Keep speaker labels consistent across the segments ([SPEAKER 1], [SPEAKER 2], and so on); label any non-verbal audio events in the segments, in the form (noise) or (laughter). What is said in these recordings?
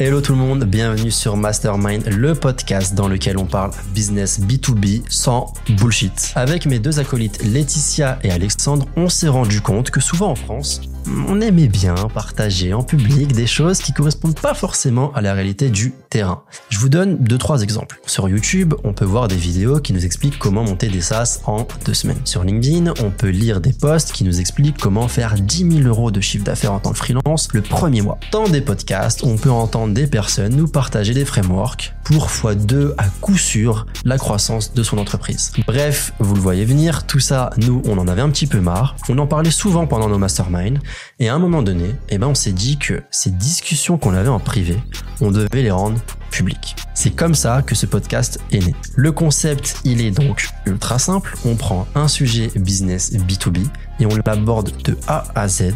[SPEAKER 1] Hello tout le monde, bienvenue sur Mastermind, le podcast dans lequel on parle business B2B sans bullshit. Avec mes deux acolytes Laetitia et Alexandre, on s'est rendu compte que souvent en France, on aimait bien partager en public des choses qui correspondent pas forcément à la réalité du terrain. Je vous donne deux trois exemples. Sur YouTube, on peut voir des vidéos qui nous expliquent comment monter des SaaS en deux semaines. Sur LinkedIn, on peut lire des posts qui nous expliquent comment faire 10 000 euros de chiffre d'affaires en tant que freelance le premier mois. Dans des podcasts, on peut entendre des personnes nous partager des frameworks pour x2 à coup sûr la croissance de son entreprise. Bref, vous le voyez venir, tout ça, nous, on en avait un petit peu marre. On en parlait souvent pendant nos masterminds et à un moment donné, eh ben, on s'est dit que ces discussions qu'on avait en privé, on devait les rendre publiques. C'est comme ça que ce podcast est né. Le concept, il est donc ultra simple. On prend un sujet business B2B et on l'aborde de A à Z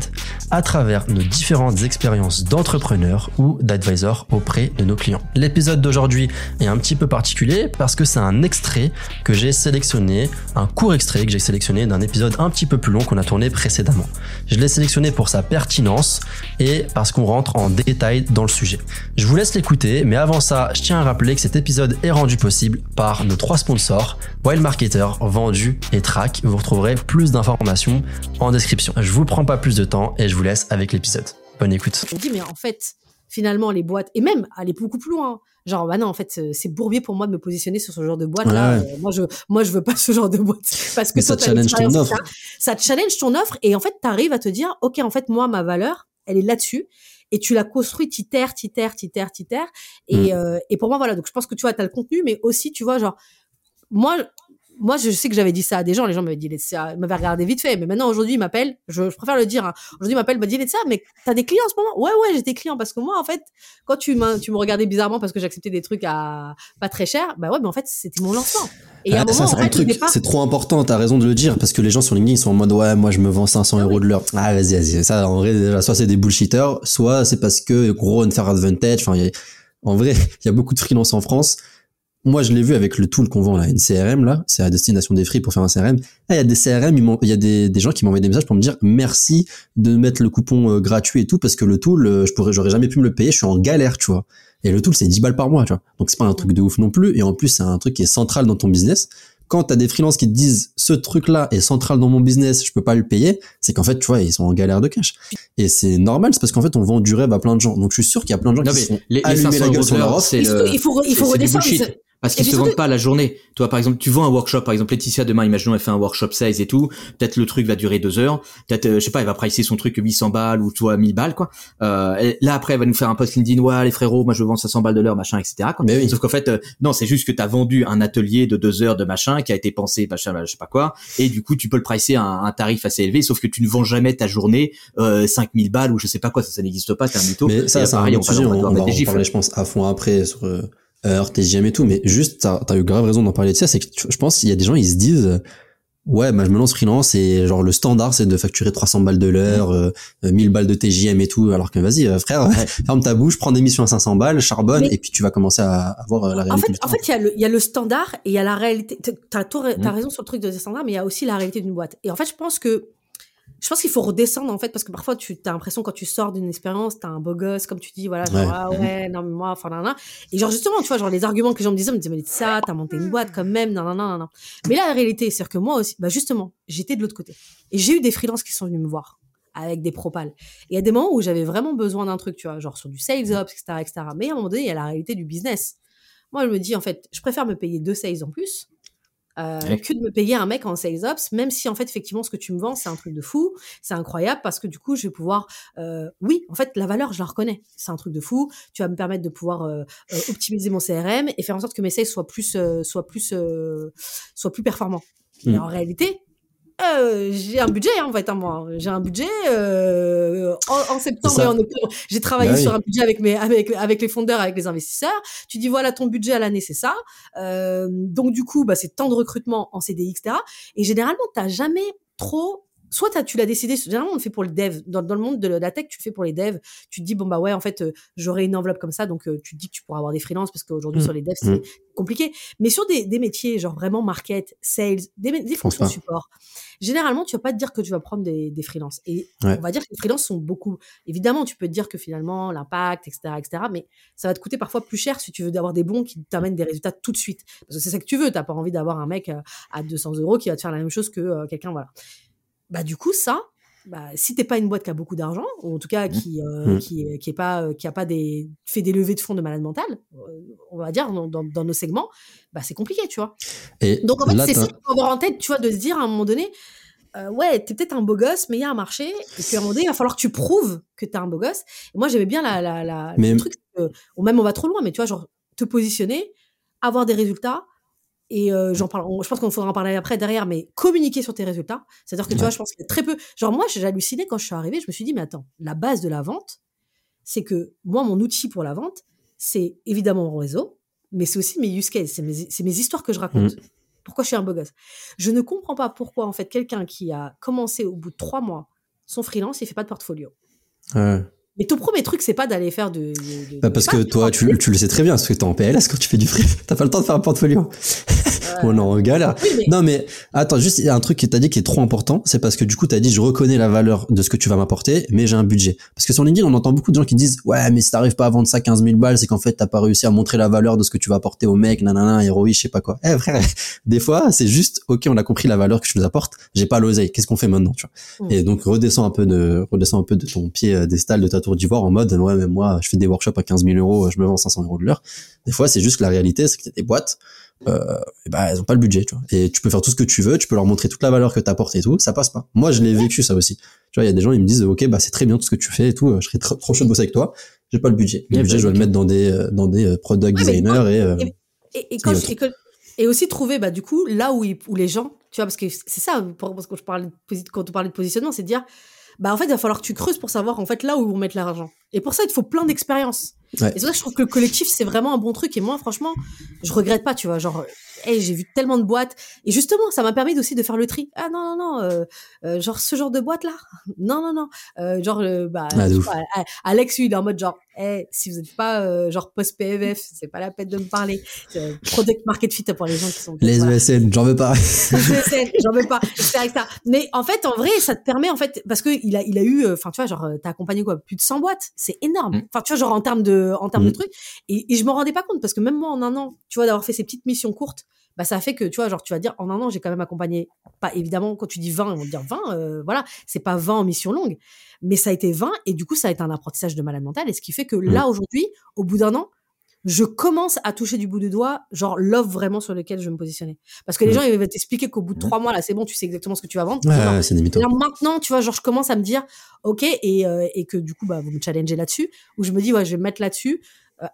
[SPEAKER 1] à travers nos différentes expériences d'entrepreneurs ou d'advisors auprès de nos clients. L'épisode d'aujourd'hui est un petit peu particulier parce que c'est un extrait que j'ai sélectionné, un court extrait que j'ai sélectionné d'un épisode un petit peu plus long qu'on a tourné précédemment. Je l'ai sélectionné pour sa pertinence et parce qu'on rentre en détail dans le sujet. Je vous laisse l'écouter, mais avant ça, je tiens à rappeler que cet épisode est rendu possible par nos trois sponsors, Wild Marketer, Vendu et Track. Vous retrouverez plus d'informations en description. Je vous prends pas plus de temps et je vous laisse avec l'épisode. Bonne écoute.
[SPEAKER 2] Je me dis, mais en fait, finalement, les boîtes, et même aller beaucoup plus loin, genre, bah non, en fait, c'est bourbier pour moi de me positionner sur ce genre de boîte-là.
[SPEAKER 1] Ouais.
[SPEAKER 2] Euh, moi, je, moi, je veux pas (laughs) ce genre de boîte. Parce que
[SPEAKER 1] ça challenge ton offre.
[SPEAKER 2] Ça te challenge ton offre et en fait, t'arrives à te dire, OK, en fait, moi, ma valeur, elle est là-dessus. Et tu la construis, t'itères, t'itères, t'itères, t'itères.
[SPEAKER 1] Mm.
[SPEAKER 2] Et, euh, et pour moi, voilà. Donc, je pense que tu vois, t'as le contenu, mais aussi, tu vois, genre, moi, moi, je sais que j'avais dit ça à des gens, les gens m'avaient dit, Laetitia, ils m'avaient regardé vite fait, mais maintenant, aujourd'hui, ils m'appellent, je, je préfère le dire, hein. aujourd'hui, ils m'appellent, ils m'ont dit, Laetitia, mais t'as des clients en ce moment? Ouais, ouais, j'ai des clients, parce que moi, en fait, quand tu, m'as- tu me regardais bizarrement parce que j'acceptais des trucs à pas très cher, bah ouais, mais en fait, c'était mon lancement. Et à un
[SPEAKER 1] Ah,
[SPEAKER 2] moment,
[SPEAKER 1] c'est trop important, t'as raison de le dire, parce que les gens sur LinkedIn ils sont en mode ouais, moi je me vends 500 euros de l'heure. Ah, vas-y, vas-y. Ça, en vrai, déjà, soit c'est des bullshitters, soit c'est parce que gros unfair advantage. Enfin, en vrai, (laughs) il y a beaucoup de freelance en France. Moi, je l'ai vu avec le tool qu'on vend là, une CRM là, c'est à destination des free pour faire un CRM. Ah, il y a des CRM, il y a des, des gens qui m'envoient des messages pour me dire merci de mettre le coupon euh, gratuit et tout, parce que le tool, euh, je pourrais, j'aurais jamais pu me le payer, je suis en galère, tu vois. Et le tool, c'est 10 balles par mois, tu vois. Donc c'est pas un truc de ouf non plus. Et en plus, c'est un truc qui est central dans ton business quand t'as des freelances qui te disent ce truc-là est central dans mon business, je peux pas le payer, c'est qu'en fait, tu vois, ils sont en galère de cash. Et c'est normal, c'est parce qu'en fait, on vend du rêve à plein de gens. Donc, je suis sûr qu'il y a plein de gens
[SPEAKER 3] Non,
[SPEAKER 1] qui sont
[SPEAKER 3] les,
[SPEAKER 1] allumés
[SPEAKER 3] 500
[SPEAKER 1] la gueule
[SPEAKER 3] euros
[SPEAKER 1] sur leur offre.
[SPEAKER 3] c'est
[SPEAKER 2] il faut, il faut, il redescendre. C'est-
[SPEAKER 3] Parce qu'ils se
[SPEAKER 2] surtout-
[SPEAKER 3] vendent pas la journée. Toi, par exemple, tu vends un workshop. Par exemple, Laetitia, demain, imaginons, elle fait un workshop 16 et tout. Peut-être le truc va durer deux heures. Peut-être, euh, je sais pas, elle va pricer son truc 800 balles ou toi 1000 balles, quoi. Euh, là, après, elle va nous faire un post LinkedIn. Ouais, les frérots, moi, je vends 500 balles de l'heure, machin, etc., quoi.
[SPEAKER 1] Mais oui.
[SPEAKER 3] Sauf qu'en fait, euh, non, c'est juste que t'as vendu un atelier de deux heures de machin qui a été pensé, machin, je sais pas quoi. Et du coup, tu peux le pricer à un, un tarif assez élevé. Sauf que tu ne vends jamais ta journée, euh, 5000 balles ou je sais pas quoi. Ça, ça n'existe pas. T'es un mytho.
[SPEAKER 1] Mais ça, c'est un sujet, on,
[SPEAKER 3] va
[SPEAKER 1] on en parler, je pense, à fond après sur euh, heure, TGM et tout. Mais juste, t'as as eu grave raison d'en parler de ça, c'est que tu- je pense qu'il y a des gens, ils se disent, euh, ouais, bah, je me lance freelance et genre le standard, c'est de facturer 300 balles de l'heure, euh, euh, 1000 balles de TGM et tout. Alors que vas-y, euh, frère, (laughs) ferme ta bouche, prends des missions à 500 balles, charbonne,
[SPEAKER 2] Mais-
[SPEAKER 1] et puis tu vas commencer à avoir euh, la réalité
[SPEAKER 2] En fait,
[SPEAKER 1] du
[SPEAKER 2] en fait, il y a le, il y a le standard et il y a la réalité. T'as, t'as, t'as
[SPEAKER 3] Mm.
[SPEAKER 2] raison sur le truc de standard, mais il y a aussi la réalité d'une boîte. Et en fait, je pense que, je pense qu'il faut redescendre, en fait, parce que parfois, tu as l'impression quand tu sors d'une expérience, t'as un beau gosse, comme tu dis, voilà, genre,
[SPEAKER 1] Ouais.
[SPEAKER 2] ah ouais, non, mais moi, enfin, nan, nan. Et genre, justement, tu vois, genre, les arguments que les gens me disaient, me disaient, mais ça, t'as monté une boîte quand même, non, non, non, non. Mais là, la réalité, c'est que moi aussi, bah, justement, j'étais de l'autre côté. Et j'ai eu des freelances qui sont venus me voir avec des propals. Et il y a des moments où j'avais vraiment besoin d'un truc, tu vois, genre sur du sales ops, etc., etc. Mais à un moment donné, il y a la réalité du business. Moi, je me dis, en fait, je préfère me payer deux sales en plus euh,
[SPEAKER 3] Ouais.
[SPEAKER 2] que de me payer un mec en sales ops, même si, en fait, effectivement, ce que tu me vends, c'est un truc de fou, c'est incroyable, parce que du coup, je vais pouvoir... euh, oui, en fait, la valeur, je la reconnais. C'est un truc de fou. Tu vas me permettre de pouvoir euh, euh, optimiser mon CRM et faire en sorte que mes sales soient plus, euh, soient plus, euh, soient plus performants. Mais
[SPEAKER 1] Mm.
[SPEAKER 2] en réalité, euh, j'ai un budget hein, en fait, hein, moi. J'ai un budget euh, en, en septembre et en octobre. J'ai travaillé
[SPEAKER 1] Bah oui.
[SPEAKER 2] sur un budget avec mes avec avec les fondeurs, avec les investisseurs. Tu dis voilà ton budget à l'année c'est ça. Euh, donc du coup bah c'est tant de recrutement en CDI etc. Et généralement t'as jamais trop soit tu l'as décidé, généralement on le fait pour le dev. Dans, dans le monde de la tech, tu le fais pour les devs. Tu te dis, bon bah ouais, en fait, euh, j'aurai une enveloppe comme ça, donc euh, tu te dis que tu pourras avoir des freelances parce qu'aujourd'hui
[SPEAKER 1] Mm.
[SPEAKER 2] sur les devs, c'est
[SPEAKER 1] Mm.
[SPEAKER 2] compliqué. Mais sur des, des métiers, genre vraiment market, sales, des, des fonctions
[SPEAKER 1] pas.
[SPEAKER 2] support, généralement tu vas pas te dire que tu vas prendre des, des freelances. Et
[SPEAKER 1] Ouais.
[SPEAKER 2] on va dire que les freelances sont beaucoup. Évidemment, tu peux te dire que finalement, l'impact, etc., etc., mais ça va te coûter parfois plus cher si tu veux avoir des bons qui t'amènent des résultats tout de suite. Parce que c'est ça que tu veux. T'as pas envie d'avoir un mec euh, à 200 euros qui va te faire la même chose que quelqu'un, voilà. Bah, du coup, ça, bah, si t'es pas une boîte qui a beaucoup d'argent, ou en tout cas qui, euh,
[SPEAKER 1] Mm.
[SPEAKER 2] qui, est- qui est pas, euh, qui a pas des, fait des levées de fonds de malade mental, euh, on va dire, dans, dans, dans nos segments, bah, c'est compliqué, tu vois.
[SPEAKER 1] Et
[SPEAKER 2] Donc, en fait, c'est ça qu'il faut avoir en tête, tu vois, de se dire à un moment donné, euh, ouais, t'es peut-être un beau gosse, mais il y a un marché, et puis à un moment donné, il va falloir que tu prouves que t'es un beau gosse. Et moi, j'aimais bien la, la, la,
[SPEAKER 1] Mais-
[SPEAKER 2] le truc, que- ou même on va trop loin, mais tu vois, genre, te positionner, avoir des résultats, et euh, j'en parle, on- je pense qu'on faudra en parler après derrière, mais communiquer sur tes résultats. C'est-à-dire que tu vois, je pense qu'il y a très peu. Genre, moi, j'ai halluciné quand je suis arrivée, je me suis dit, mais attends, la base de la vente, c'est que moi, mon outil pour la vente, c'est évidemment mon réseau, mais c'est aussi mes use cases, c'est mes, histoires que je raconte. Pourquoi je suis un beau gosse? Je ne comprends pas pourquoi, en fait, quelqu'un qui a commencé au bout de trois mois son freelance, il fait pas de portfolio.
[SPEAKER 1] Ouais.
[SPEAKER 2] Mais ton premier truc, c'est pas d'aller faire de. de- de-
[SPEAKER 1] Bah, parce
[SPEAKER 2] de-
[SPEAKER 1] que toi, tu, tu le sais très bien, parce que t'es en PLS quand tu fais du free. (laughs) T'as pas le temps de faire un portfolio. On est en galère.
[SPEAKER 2] Oui, mais-
[SPEAKER 1] Non, mais attends, juste, il y a un truc que t'as dit qui est trop important, c'est parce que du coup, t'as dit, je reconnais la valeur de ce que tu vas m'apporter, mais j'ai un budget. Parce que sur LinkedIn, on entend beaucoup de gens qui disent, ouais, mais si t'arrives pas à vendre ça 15 000 balles, c'est qu'en fait, t'as pas réussi à montrer la valeur de ce que tu vas apporter au mec, nanana, héroïne, je sais pas quoi. Eh, frère, (laughs) des fois, c'est juste, ok, on a compris la valeur que tu nous apportes, j'ai pas l'oseille, qu'est-ce qu'on fait maintenant, tu vois?
[SPEAKER 2] Mm.
[SPEAKER 1] Et donc, redescends un peu de, redescends un peu de ton pied euh, des stalles de ta tour d'ivoire en mode, ouais, mais moi, je fais des workshops à 15 000 euros, je me vends 500 euros de l'heure. Des fois, c'est juste que la réalité, c'est que t'as des boîtes, euh, bah, elles ont pas le budget, tu vois. Et tu peux faire tout ce que tu veux, tu peux leur montrer toute la valeur que t'apportes et tout, ça passe pas. Moi, je l'ai vécu, ça aussi. Tu vois, il y a des gens, ils me disent, ok, bah, c'est très bien tout ce que tu fais et tout, euh, je serais trop, trop chaud de bosser avec toi. J'ai pas le budget. Le budget, je dois le mettre dans des, euh, dans des product
[SPEAKER 2] Ouais,
[SPEAKER 1] designers et,
[SPEAKER 2] Et, quand aussi trouver, bah, du coup, là où, ils- où les gens, tu vois, parce que c'est ça, parce que je posi- quand on parlait de positionnement, c'est de dire, bah, en fait, il va falloir que tu creuses pour savoir, en fait, là où ils vont mettre l'argent. Et pour ça, il te faut plein d'expériences. Et c'est pour ça que je trouve que le collectif, c'est vraiment un bon truc. Et moi, franchement, je regrette pas, tu vois, genre, hey, j'ai vu tellement de boîtes. Et justement, ça m'a permis aussi de faire le tri. Ah non, non, non, euh, euh, genre ce genre de boîte-là. (laughs) Non, non, non. Euh, genre, euh, bah,
[SPEAKER 1] Ah,
[SPEAKER 2] pas, Alex, lui, il est en mode genre, hey, si vous n'êtes pas euh, genre post-PMF, c'est pas la peine de me parler. Euh, product market fit pour les gens qui sont.
[SPEAKER 1] les
[SPEAKER 2] voilà.
[SPEAKER 1] ESN, j'en veux pas.
[SPEAKER 2] ESN, j'en veux pas, etc.. Mais en fait, en vrai, ça te permet, en fait, parce que il a, il a eu, enfin, tu vois, genre, t'as accompagné quoi, plus de 100 boîtes, c'est énorme.
[SPEAKER 3] Mm.
[SPEAKER 2] Enfin, tu vois, genre en termes de, en termes
[SPEAKER 1] Mm.
[SPEAKER 2] de trucs. Et, et je m'en rendais pas compte parce que même moi, en un an, tu vois, d'avoir fait ces petites missions courtes, bah, ça fait que, tu vois, genre, tu vas dire, en un an, j'ai quand même accompagné, pas évidemment, quand tu dis 20, on va te dire 20, euh, voilà, c'est pas 20 en mission longue, mais ça a été 20, et du coup, ça a été un apprentissage de malade mental, et ce qui fait que là, aujourd'hui, au bout d'un an, je commence à toucher du bout du doigt, genre, l'offre vraiment sur lequel je vais me positionner. Parce que les
[SPEAKER 1] Mm.
[SPEAKER 2] gens, ils vont t'expliquer qu'au bout de trois mois, là, c'est bon, tu sais exactement ce que tu vas vendre.
[SPEAKER 1] C'est
[SPEAKER 2] maintenant, tu vois, genre, je commence à me dire, OK, et, euh, et que du coup, bah, vous me challengez là-dessus, où je me dis, ouais, je vais me mettre là-dessus,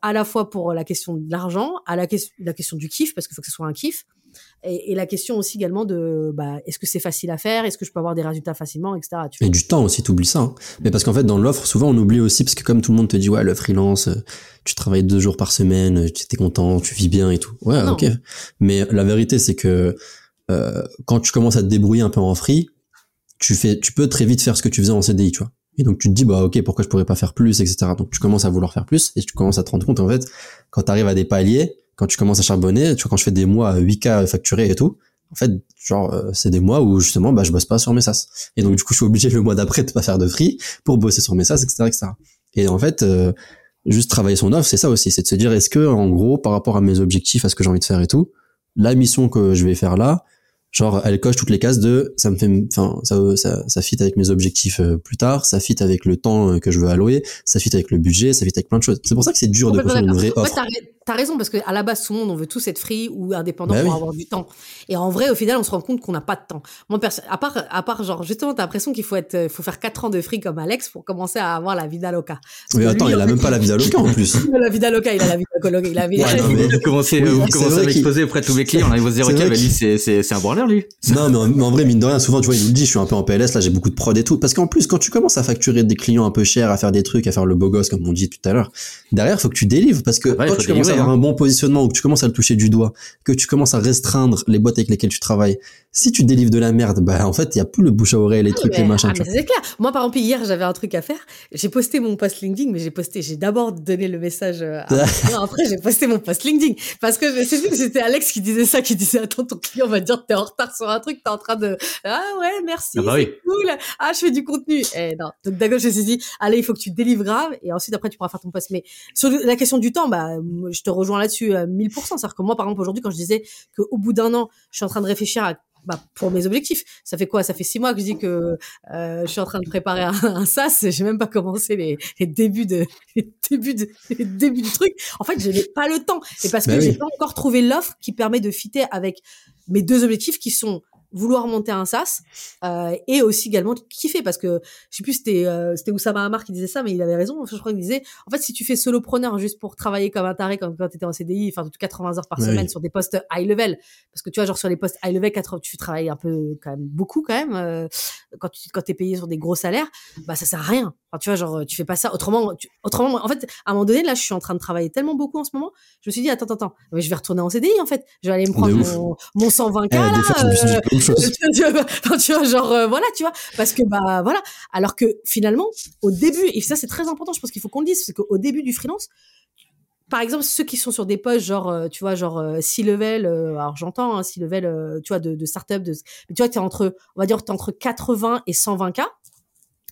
[SPEAKER 2] à la fois pour la question de l'argent, à la, question la question du kiff, parce qu'il faut que ce soit un kiff, et, et la question aussi également de, bah, est-ce que c'est facile à faire, est-ce que je peux avoir des résultats facilement, etc. Tu
[SPEAKER 1] Et du temps aussi, t'oublies ça. hein. Mais parce qu'en fait, dans l'offre, souvent, on oublie aussi, parce que comme tout le monde te dit, ouais, le freelance, euh, tu travailles deux jours par semaine, euh, tu es content, tu vis bien et tout. Ouais,
[SPEAKER 2] Non.
[SPEAKER 1] ok. Mais la vérité, c'est que euh, quand tu commences à te débrouiller un peu en free, tu fais, tu peux très vite faire ce que tu faisais en CDI, tu vois. Et donc tu te dis, bah ok, pourquoi je pourrais pas faire plus, etc. Donc tu commences à vouloir faire plus et tu commences à te rendre compte, en fait, quand tu arrives à des paliers, quand tu commences à charbonner, tu quand je fais des mois à 8K facturés et tout, en fait, genre, euh, c'est des mois où justement, bah, je bosse pas sur mes sas. Et donc, du coup, je suis obligé le mois d'après de pas faire de free pour bosser sur mes sas, etc., etc. Et en fait, euh, juste travailler son offre, c'est ça aussi, c'est de se dire, est-ce que, en gros, par rapport à mes objectifs, à ce que j'ai envie de faire et tout, la mission que je vais faire là, genre, elle coche toutes les cases de, ça me fait, enfin, ça, ça, ça fit avec mes objectifs euh, plus tard, ça fit avec le temps euh, que je veux allouer, ça fit avec le budget, ça fit avec plein de choses. C'est pour ça que c'est dur de construire une vraie
[SPEAKER 2] d'accord. En fait,
[SPEAKER 1] offre.
[SPEAKER 2] T'as ra- t'as raison, parce qu'à la base, tout le monde, on veut tous être free ou indépendant
[SPEAKER 1] Bah
[SPEAKER 2] pour
[SPEAKER 1] oui.
[SPEAKER 2] avoir du temps. Et en vrai, au final, on se rend compte qu'on n'a pas de temps. Moi, à part, à part, genre, justement, t'as l'impression qu'il faut être, euh, faut faire 4 ans de free comme Alex pour commencer à avoir la vida loca. Parce
[SPEAKER 1] Mais attends,
[SPEAKER 2] lui,
[SPEAKER 1] il a même pas la vie d'aloca en plus.
[SPEAKER 2] il a la vida loca, il a la vida coloc, il a la vida.
[SPEAKER 1] Ouais, non, mais-
[SPEAKER 3] Vous commencez,
[SPEAKER 1] Oui,
[SPEAKER 3] vous commencez à m'exposer auprès de tous mes clients. Dire,
[SPEAKER 1] C'est
[SPEAKER 3] ok,
[SPEAKER 1] vrai
[SPEAKER 3] bah,
[SPEAKER 1] qu'il-
[SPEAKER 3] lui, c'est, un branleur, lui. (laughs)
[SPEAKER 1] Non, mais en, mais en vrai, mine de rien, souvent, tu vois, il nous le dit, je suis un peu en PLS, là, j'ai beaucoup de prod et tout. Parce qu'en plus, quand tu commences à facturer des clients un peu chers, à faire des trucs, à faire le beau gosse, comme on dit tout à l'heure, derrière, faut que tu délivres. Parce que
[SPEAKER 3] Ouais,
[SPEAKER 1] quand commences avoir un bon positionnement ou que tu commences à le toucher du doigt, que tu commences à restreindre les boîtes avec lesquelles tu travailles, si tu délivres de la merde, bah en fait, il y a plus le bouche à oreille, les trucs,
[SPEAKER 2] mais,
[SPEAKER 1] les machins.
[SPEAKER 2] ah, c'est clair. Moi, par exemple, hier, j'avais un truc à faire. J'ai posté mon post LinkedIn, mais j'ai posté, j'ai d'abord donné le message euh, à (laughs) client. Après, j'ai posté mon post LinkedIn. Parce que je sais plus que c'était Alex qui disait ça, qui disait, attends, ton client va dire t'es en retard sur un truc, t'es en train de, ah ouais, merci,
[SPEAKER 3] Ah bah
[SPEAKER 2] c'est
[SPEAKER 3] oui.
[SPEAKER 2] cool. Ah, je fais du contenu. Eh non. Donc, d'accord, je me suis dit, allez, il faut que tu délivres grave. Et ensuite, après, tu pourras faire ton post. Mais sur la question du temps, bah, je te rejoins là-dessus à 1000%. C'est-à-dire que moi, par exemple, aujourd'hui, quand je disais qu'au bout d'un an, je suis en train de réfléchir à bah, pour mes objectifs. Ça fait quoi? Ça fait six mois que je dis que euh, je suis en train de préparer un, un SaaS. J'ai même pas commencé les, les débuts de les débuts de les débuts du truc. En fait, je n'ai pas le temps. Et parce que
[SPEAKER 1] Bah
[SPEAKER 2] j'ai
[SPEAKER 1] oui.
[SPEAKER 2] pas encore trouvé l'offre qui permet de fitter avec mes deux objectifs qui sont vouloir monter un SaaS euh, et aussi également kiffer parce que je sais plus c'était euh, c'était Oussama Hamar qui disait ça mais il avait raison je crois qu'il disait en fait si tu fais solopreneur juste pour travailler comme un taré comme quand tu étais en CDI enfin 80 heures par semaine sur des postes high level parce que tu vois genre sur les postes high level 80 tu travailles un peu quand même beaucoup quand même euh, quand tu quand t'es payé sur des gros salaires bah ça sert à rien. Enfin, tu vois genre tu fais pas ça. Autrement tu- autrement en fait à un moment donné là je suis en train de travailler tellement beaucoup en ce moment je me suis dit attends attends attends mais je vais retourner en CDI en fait. Je vais aller me prendre mon, mon 120k
[SPEAKER 1] Eh,
[SPEAKER 2] là euh, (laughs) tu vois, genre euh, voilà, tu vois, parce que bah voilà, alors que finalement au début et ça c'est très important, je pense qu'il faut qu'on le dise, c'est qu'au début du freelance, par exemple ceux qui sont sur des postes genre euh, tu vois genre euh, six level, euh, alors j'entends hein, six level, euh, tu vois de, de start-up, de, tu vois t'es entre, on va dire t'es entre 80 et 120 k,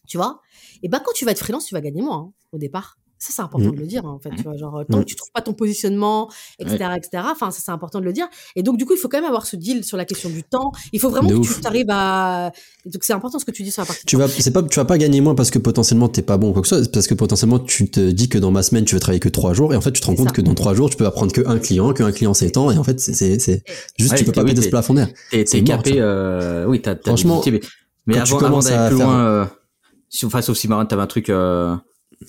[SPEAKER 2] tu vois, et ben quand tu vas être freelance, tu vas gagner moins hein, au départ. Ça, c'est important
[SPEAKER 1] Mm.
[SPEAKER 2] de le dire, hein, en fait. Tu vois, genre, tant
[SPEAKER 1] Mm.
[SPEAKER 2] que tu trouves pas ton positionnement, etc., etc. Enfin, ça, c'est important de le dire. Et donc, du coup, il faut quand même avoir ce deal sur la question du temps. Il faut vraiment
[SPEAKER 1] De
[SPEAKER 2] que
[SPEAKER 1] ouf.
[SPEAKER 2] tu arrives à. Donc, c'est important ce que tu dis sur la partie.
[SPEAKER 1] Tu vas, c'est pas, tu vas pas gagner moins parce que potentiellement t'es pas bon ou quoi que ce soit, c'est parce que potentiellement tu te dis que dans ma semaine tu veux travailler que trois jours et en fait tu te rends
[SPEAKER 2] C'est
[SPEAKER 1] compte
[SPEAKER 2] ça.
[SPEAKER 1] que dans trois jours tu peux apprendre que un client, que un client s'étend et en fait c'est, c'est, c'est juste
[SPEAKER 3] Ouais,
[SPEAKER 1] tu peux pas
[SPEAKER 3] t'es-
[SPEAKER 1] ce plafond d'air.
[SPEAKER 3] T'es
[SPEAKER 1] C'est
[SPEAKER 3] capé, euh, oui, t'as,
[SPEAKER 1] Franchement,
[SPEAKER 3] mais, avant, d'aller
[SPEAKER 1] à
[SPEAKER 3] plus
[SPEAKER 1] faire-
[SPEAKER 3] loin, euh, enfin, sauf si Marine, t'avais un truc, euh,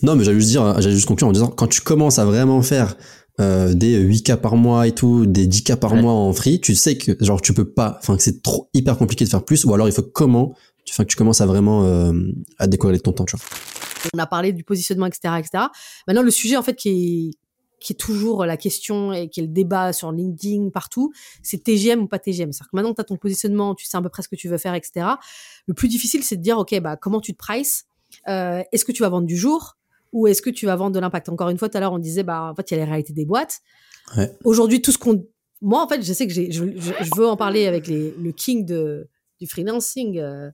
[SPEAKER 1] Non, mais j'allais juste dire, j'allais juste conclure en disant, quand tu commences à vraiment faire euh, des 8K par mois et tout, des 10K par
[SPEAKER 3] Ouais.
[SPEAKER 1] mois en free, tu sais que genre tu peux pas, enfin que c'est trop hyper compliqué de faire plus, ou alors il faut comment, enfin que tu commences à vraiment euh, à décoller de ton temps, tu vois.
[SPEAKER 2] On a parlé du positionnement, etc., etc. Maintenant, le sujet, en fait, qui est, qui est toujours la question et qui est le débat sur LinkedIn, partout, c'est TGM ou pas TGM. C'est-à-dire que maintenant que tu as ton positionnement, tu sais à peu près ce que tu veux faire, etc. Le plus difficile, c'est de dire, OK, bah, comment tu te prices Euh, Est-ce que tu vas vendre du jour? Ou est-ce que tu vas vendre de l'impact? Encore une fois, tout à l'heure, on disait, bah, en fait, il y a les réalités des boîtes.
[SPEAKER 1] Ouais.
[SPEAKER 2] Aujourd'hui, tout ce qu'on... Moi, en fait, je sais que j'ai, je, je, je veux en parler avec les, le king de, du freelancing, euh,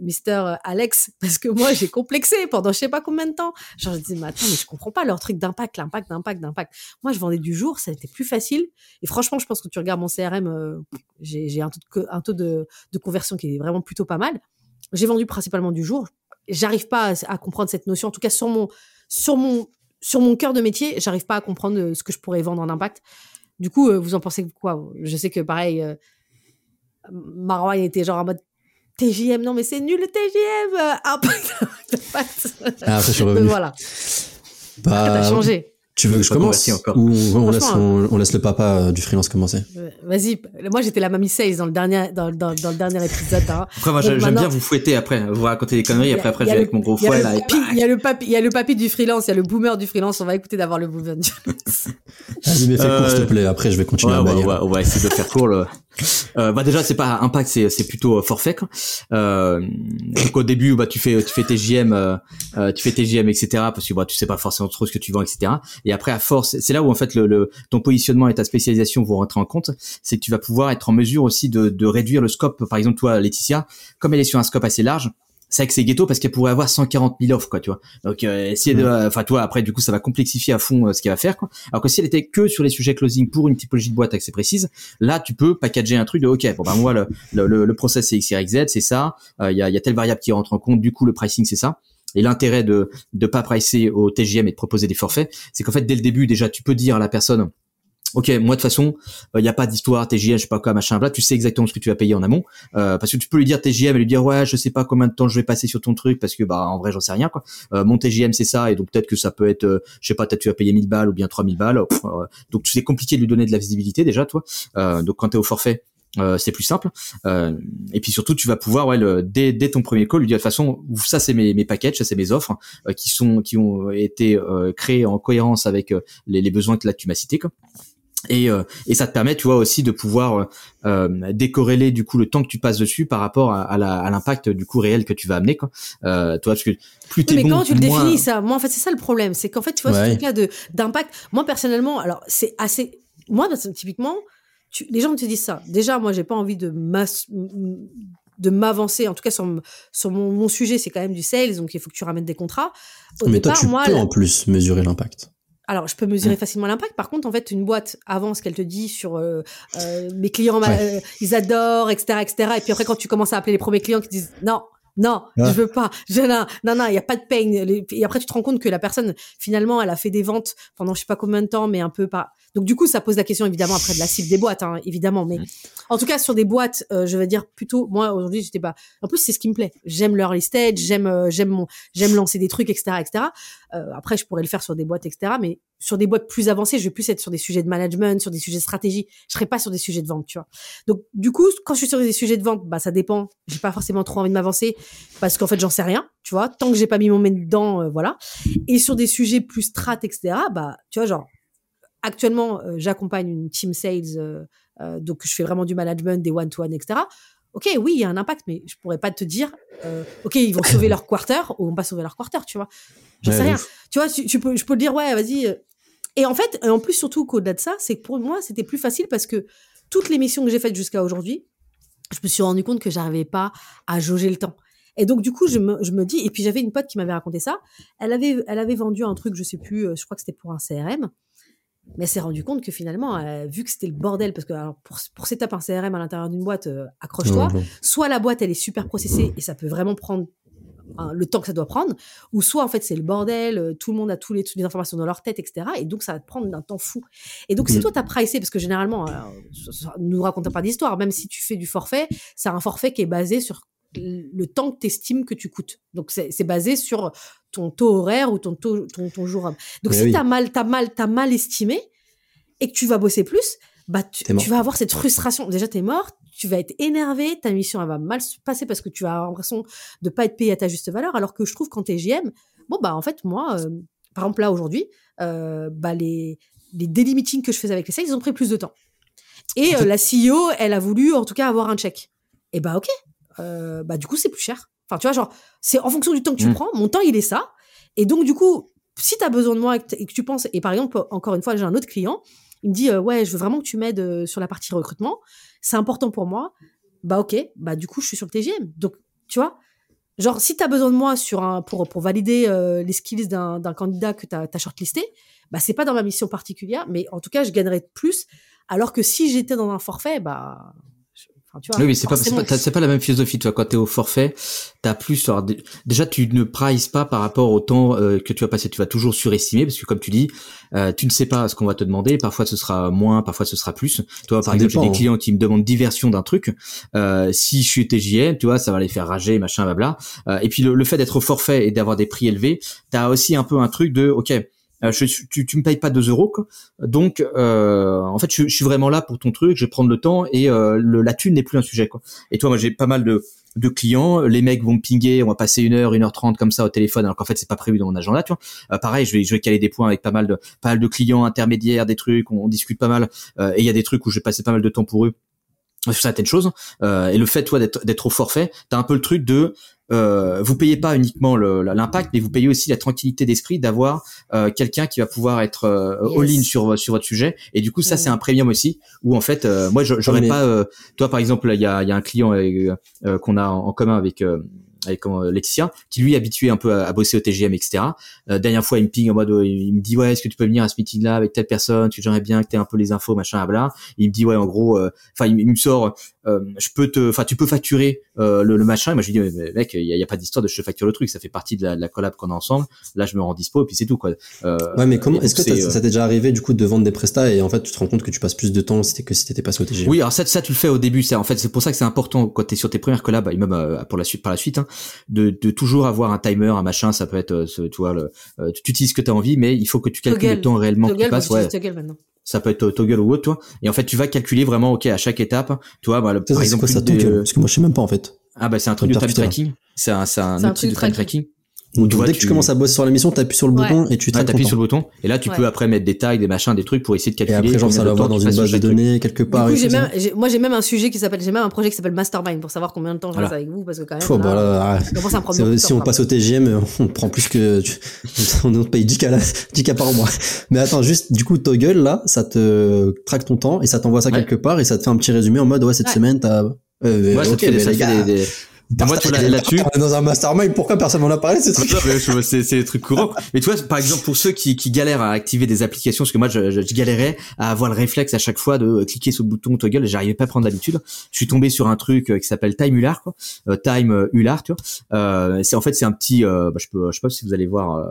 [SPEAKER 2] Mister Alex, parce que moi, j'ai complexé pendant je sais pas combien de temps. Genre, je disais, mais attends, mais je comprends pas leur truc d'impact, l'impact, d'impact, d'impact. Moi, je vendais du jour, ça a été plus facile. Et franchement, je pense que tu regardes mon CRM, euh, j'ai un taux, de, un taux de, de conversion qui est vraiment plutôt pas mal. J'ai vendu principalement du jour. J'arrive pas à, à comprendre cette notion. En tout cas, sur mon, sur mon, sur mon cœur de métier, j'arrive pas à comprendre euh, ce que je pourrais vendre en impact. Du coup, euh, vous en pensez quoi Je sais que pareil, euh, Marwan était genre en mode TJM, non mais c'est nul le TJM, impact, impact.
[SPEAKER 1] Ah, après je suis
[SPEAKER 2] Donc
[SPEAKER 1] revenu.
[SPEAKER 2] voilà,
[SPEAKER 1] Bah,
[SPEAKER 2] t'as changé.
[SPEAKER 1] Tu veux que je commence ou on laisse, on, on laisse le papa euh, du freelance commencer?
[SPEAKER 2] Euh, Vas-y, moi j'étais la mamie sales dans le dernier, dans, dans, dans le dernier épisode. Hein.
[SPEAKER 3] après, moi, j'aime bien vous fouetter après, vous raconter des conneries, après, après, je vais avec mon gros fouet, là,
[SPEAKER 2] il y a le papy, il y a le papy du freelance, il y a le boomer du freelance. On va écouter d'avoir le boomer du freelance.
[SPEAKER 1] Vas-y, mais fais
[SPEAKER 3] Euh,
[SPEAKER 1] court s'il te plaît. Après, je vais continuer
[SPEAKER 3] Ouais,
[SPEAKER 1] à
[SPEAKER 3] ouais, ouais, on va essayer de faire court. Le... Euh, bah déjà c'est pas impact, c'est c'est plutôt euh, forfait. Quoi. Euh, donc au début bah tu fais tu fais tes JM, euh, euh, tu fais tes JM etc. Parce que bah tu sais pas forcément trop ce que tu vends etc. Et après à force, c'est là où en fait le, le ton positionnement et ta spécialisation vont rentrer en compte. C'est que tu vas pouvoir être en mesure aussi de, de réduire le scope. Par exemple toi Laetitia, comme elle est sur un scope assez large. C'est vrai que c'est ghetto parce qu'elle pourrait avoir 140 000 offres, quoi, tu vois. Donc, euh, essayer de, enfin, toi, après, du coup, ça va complexifier à fond euh, ce qu'elle va faire, quoi. Alors que si elle était que sur les sujets closing pour une typologie de boîte assez précise, là, tu peux packager un truc de, ok, bon, bah, moi, le, le, le, process, c'est X, Y, Z, c'est ça. Il y, a, y a telle variable qui rentre en compte. Du coup, le pricing, c'est ça. Et l'intérêt de de pas pricer au TGM et de proposer des forfaits, c'est qu'en fait, dès le début, déjà, tu peux dire à la personne, Ok, moi de toute façon, il n'y a pas d'histoire TGM, je sais pas quoi, machin, bla. Tu sais exactement ce que tu vas payer en amont, euh, parce que tu peux lui dire TGM et lui dire ouais, je sais pas combien de temps je vais passer sur ton truc, parce que bah en vrai j'en sais rien quoi. Euh, mon TGM c'est ça, et donc peut-être que ça peut être, euh, je sais pas, peut-être tu vas payer 1000 balles ou bien 3000 balles. Euh, donc c'est compliqué de lui donner de la visibilité déjà toi. Euh, donc quand t'es au forfait, euh, c'est plus simple. Euh, et puis surtout, tu vas pouvoir, ouais, dès, dès ton premier call, lui dire de toute façon, ça c'est mes, mes packages, ça c'est mes offres euh, qui sont qui ont été euh, créés en cohérence avec euh, les, les besoins que là tu m'as cités. Quoi. Et, euh, et ça te permet, tu vois, aussi de pouvoir euh, décorréler du coup le temps que tu passes dessus par rapport à, à l'impact du coup réel que tu vas amener. Quoi. Euh, toi, parce que plus
[SPEAKER 2] Oui, mais
[SPEAKER 3] bon,
[SPEAKER 2] comment tu le
[SPEAKER 3] moins-
[SPEAKER 2] définis ça? Moi, en fait, c'est ça le problème, c'est qu'en fait, tu vois,
[SPEAKER 1] Ouais.
[SPEAKER 2] ce truc-là de d'impact. Moi, personnellement, alors c'est assez. Moi, typiquement, tu... les gens te disent ça. Déjà, moi, j'ai pas envie de m'as- de m'avancer. En tout cas, sur, sur mon, mon sujet, c'est quand même du sales, donc il faut que tu ramènes des contrats. Au
[SPEAKER 1] Mais toi,
[SPEAKER 2] départ,
[SPEAKER 1] tu
[SPEAKER 2] moi,
[SPEAKER 1] peux en plus mesurer l'impact.
[SPEAKER 2] Alors, je peux mesurer facilement l'impact. Par contre, en fait, une boîte, avant ce qu'elle te dit sur euh, euh, mes clients,
[SPEAKER 1] Ouais.
[SPEAKER 2] euh, ils adorent, etc., etc. Et puis après, quand tu commences à appeler les premiers clients qui disent non, non, je veux pas, je, non, non, non, il y a pas de pain. Et après, tu te rends compte que la personne, finalement, elle a fait des ventes pendant je sais pas combien de temps, mais un peu pas. Donc, du coup, ça pose la question, évidemment, après de la cible des boîtes, hein, évidemment. Mais en tout cas, sur des boîtes, euh, je vais dire plutôt, moi, aujourd'hui, j'étais pas. En plus, c'est ce qui me plaît. J'aime l'early stage, j'aime, euh, j'aime mon, j'aime lancer des trucs, etc., etc. Euh, après, je pourrais le faire sur des boîtes, etc. Mais sur des boîtes plus avancées, je vais plus être sur des sujets de management, sur des sujets de stratégie. Je serai pas sur des sujets de vente, tu vois. Donc, du coup, quand je suis sur des sujets de vente, bah, ça dépend. J'ai pas forcément trop envie de m'avancer parce qu'en fait, j'en sais rien, tu vois. Tant que j'ai pas mis mon main dedans, euh, voilà. Et sur des sujets plus strat, etc., bah, tu vois, genre, actuellement, euh, j'accompagne une team sales, euh, euh, donc je fais vraiment du management, des one-to-one, etc. Ok, oui, il y a un impact, mais je pourrais pas te dire, euh, ok, ils vont (coughs) sauver leur quarter ou on va sauver leur quarter, tu vois. J'en sais rien. Tu vois, tu, tu peux, je peux te dire, ouais, vas-y. Et en fait, en plus, surtout qu'au-delà de ça, c'est que pour moi, c'était plus facile parce que toutes les missions que j'ai faites jusqu'à aujourd'hui, je me suis rendu compte que j'arrivais pas à jauger le temps. Et donc, du coup, je me, je me dis, et puis j'avais une pote qui m'avait raconté ça. Elle avait, elle avait vendu un truc, je sais plus, euh, je crois que c'était pour un CRM. Mais elle s'est rendu compte que finalement, euh, vu que c'était le bordel, parce que alors, pour, pour setup un CRM à l'intérieur d'une boîte, euh, accroche-toi. Soit la boîte, elle est super processée et ça peut vraiment prendre hein, le temps que ça doit prendre, ou soit en fait c'est le bordel, euh, tout le monde a tous les, toutes les informations dans leur tête, etc. Et donc ça va te prendre un temps fou. Et donc si
[SPEAKER 1] Mm.
[SPEAKER 2] toi t'as pricé, parce que généralement, euh, nous racontons pas d'histoire, même si tu fais du forfait, c'est un forfait qui est basé sur le temps que tu estimes que tu coûtes. Donc c'est basé sur ton taux horaire ou ton taux ton, ton jour. Donc
[SPEAKER 1] Mais
[SPEAKER 2] si
[SPEAKER 1] oui.
[SPEAKER 2] t'as mal t'as mal t'as mal estimé et que tu vas bosser plus, bah tu,
[SPEAKER 1] T'es
[SPEAKER 2] vas avoir cette frustration. Déjà t'es mort, tu vas être énervé, ta mission elle va mal se passer parce que tu avoir l'impression de pas être payé à ta juste valeur. Alors que je trouve qu'en TGM, bon bah en fait moi, euh, par exemple là aujourd'hui, euh, bah les les daily meetings que je faisais avec les sales, ils ont pris plus de temps. Et euh, la CEO, elle a voulu en tout cas avoir un check. Et bah ok, bah du coup c'est plus cher. Enfin tu vois genre c'est en fonction du temps que tu
[SPEAKER 3] Mm.
[SPEAKER 2] prends, mon temps il est ça. Et donc du coup si tu as besoin de moi et que tu penses et par exemple encore une fois j'ai un autre client, il me dit euh, ouais je veux vraiment que tu m'aides euh, sur la partie recrutement, c'est important pour moi. Bah ok, bah du coup je suis sur le TGM. Donc tu vois Genre, si tu as besoin de moi sur un, pour, pour valider euh, les skills d'un d'un candidat que tu as, shortlisté, bah, c'est pas dans ma mission particulière, mais en tout cas, je gagnerais plus. Alors que si j'étais dans un forfait, bah. Enfin, tu vois,
[SPEAKER 3] Oui, mais c'est pas, c'est pas, c'est pas la même philosophie, toi. Quand t'es au forfait, t'as plus, alors, dé- déjà, tu ne prices pas par rapport au temps euh, que tu vas passer. Tu vas toujours surestimer parce que, comme tu dis, euh, tu ne sais pas ce qu'on va te demander. Parfois, ce sera moins, parfois, ce sera plus. Toi,
[SPEAKER 1] Ça
[SPEAKER 3] par exemple, j'ai des
[SPEAKER 1] hein.
[SPEAKER 3] clients qui me demandent diversion d'un truc. Euh, si je suis TJM, tu vois, ça va les faire rager, machin, blabla. Euh, et puis, le, le fait d'être au forfait et d'avoir des prix élevés, t'as aussi un peu un truc de, ok, je, tu, tu me payes pas 2 euros, quoi. donc euh, en fait, je, je suis vraiment là pour ton truc, je vais prendre le temps et euh, le, la thune n'est plus un sujet, quoi. Et toi, moi, j'ai pas mal de, de clients, les mecs vont me pinguer, on va passer une heure, une heure trente comme ça au téléphone, alors qu'en fait, c'est pas prévu dans mon agenda, tu vois. Euh, pareil, je vais, je vais caler des points avec pas mal de, pas mal de clients intermédiaires, des trucs, on, on discute pas mal, euh, et il y a des trucs où je vais passer pas mal de temps pour eux sur certaines choses. Euh, et le fait, toi, d'être, d'être au forfait, t'as un peu le truc de, euh, vous payez pas uniquement le- l'impact, mais vous payez aussi la tranquillité d'esprit d'avoir euh, quelqu'un qui va pouvoir être euh,
[SPEAKER 2] Yes.
[SPEAKER 3] all-in sur sur votre sujet. Et du coup, ça
[SPEAKER 2] Mm.
[SPEAKER 3] c'est un premium aussi, où en fait, euh, moi, je- j'aurais
[SPEAKER 1] mais-
[SPEAKER 3] pas. euh, toi, par exemple, il y a, il y a un client euh, euh, qu'on a en, en commun avec. Avec euh, Laetitia, qui lui est habitué un peu à, à bosser au TGM, etc. Euh, dernière fois, il me ping en mode, euh, il me dit ouais, est-ce que tu peux venir à ce meeting-là avec telle personne? Tu j'aimerais bien que tu aies un peu les infos, machin, bla. Il me dit ouais, en gros, euh, enfin, il, il me sort, euh, je peux te, enfin, tu peux facturer euh, le, le machin. Et moi, je lui dis mais, mec, il y y a pas d'histoire de je te facture le truc, ça fait partie de la, de la collab qu'on a ensemble. Là, je me rends dispo et puis c'est tout quoi. Euh,
[SPEAKER 1] Ouais, mais comment est-ce que ça t'est déjà arrivé du coup de vendre des prestats et en fait tu te rends compte que tu passes plus de temps que si t'étais passé au TG
[SPEAKER 3] Oui, alors ça, ça tu le fais au début. C'est en fait c'est pour ça que c'est important quand t'es sur tes premières collabs et même euh, pour la suite par la suite, hein, de, de toujours avoir un timer, un machin. Ça peut être, euh, ce, tu vois, le, euh, tu utilises ce que t'as envie, mais il faut que tu calcules
[SPEAKER 2] Toggle.
[SPEAKER 3] le temps réellement tu
[SPEAKER 2] Toggle, moi,
[SPEAKER 3] passes. Ouais,
[SPEAKER 2] Toggle maintenant.
[SPEAKER 3] ça peut être Toggle ou autre, toi. Et en fait, tu vas calculer vraiment, ok, à chaque étape, tu vois, bah, le-
[SPEAKER 1] Ça,
[SPEAKER 3] par
[SPEAKER 1] c'est
[SPEAKER 3] exemple,
[SPEAKER 1] quoi ça,
[SPEAKER 3] des-
[SPEAKER 1] Toggle Parce que moi, je sais même pas en fait.
[SPEAKER 3] ah bah c'est un truc de time
[SPEAKER 1] putain.
[SPEAKER 3] tracking. C'est un, c'est un
[SPEAKER 2] C'est un
[SPEAKER 3] outil
[SPEAKER 2] truc
[SPEAKER 3] de
[SPEAKER 2] de
[SPEAKER 3] time
[SPEAKER 2] tracking.
[SPEAKER 3] tracking.
[SPEAKER 1] Donc,
[SPEAKER 3] tu vois,
[SPEAKER 1] dès que tu
[SPEAKER 3] tu-
[SPEAKER 1] commences à bosser sur la mission, t'appuies sur le
[SPEAKER 2] Ouais.
[SPEAKER 1] bouton et tu
[SPEAKER 3] Ouais,
[SPEAKER 1] traques ton
[SPEAKER 3] t'appuies
[SPEAKER 1] temps.
[SPEAKER 3] sur le bouton et là tu
[SPEAKER 2] Ouais.
[SPEAKER 3] peux après mettre des tags, des machins, des trucs pour essayer de
[SPEAKER 1] Et
[SPEAKER 3] calculer.
[SPEAKER 1] après, genre, ça
[SPEAKER 3] temps
[SPEAKER 1] voit dans
[SPEAKER 3] tu
[SPEAKER 1] une base de données quelque
[SPEAKER 2] Du
[SPEAKER 1] part.
[SPEAKER 2] coup,
[SPEAKER 1] et
[SPEAKER 2] j'ai
[SPEAKER 1] tout ça.
[SPEAKER 2] même, j'ai- moi, j'ai même un sujet qui s'appelle, j'ai même un projet qui s'appelle Mastermind pour savoir combien de temps je
[SPEAKER 3] Voilà.
[SPEAKER 2] reste avec vous parce que quand même.
[SPEAKER 1] Bah
[SPEAKER 2] là,
[SPEAKER 1] là, ah,
[SPEAKER 2] à prendre de
[SPEAKER 1] si
[SPEAKER 2] temps,
[SPEAKER 1] on passe au TGM, on prend plus que (laughs) on paye 10 k là, 10 k par mois. Mais attends, juste du coup Toggle là, ça te traque ton temps et ça t'envoie ça quelque part et ça te fait un petit résumé en mode ouais cette semaine t'as euh,
[SPEAKER 3] Ouais, ça te fait des,
[SPEAKER 1] mais
[SPEAKER 3] ça
[SPEAKER 1] les
[SPEAKER 3] te fait
[SPEAKER 1] gars,
[SPEAKER 3] des, des- Et moi, tu vois, là- là-dessus.
[SPEAKER 1] on est dans un mastermind, pourquoi personne m'en a parlé de ce truc
[SPEAKER 3] Non, mais je- c'est c'est des trucs courants. Mais tu vois, par exemple, pour ceux qui, qui galèrent à activer des applications, parce que moi, je, je, je galérais à avoir le réflexe à chaque fois de cliquer sur le bouton toggle, et j'arrivais pas à prendre l'habitude. Je suis tombé sur un truc euh, qui s'appelle Time Ular, quoi. Euh, Time euh, Ular, tu vois. Euh, c'est en fait c'est un petit, euh, bah, je peux, je sais pas si vous allez voir euh,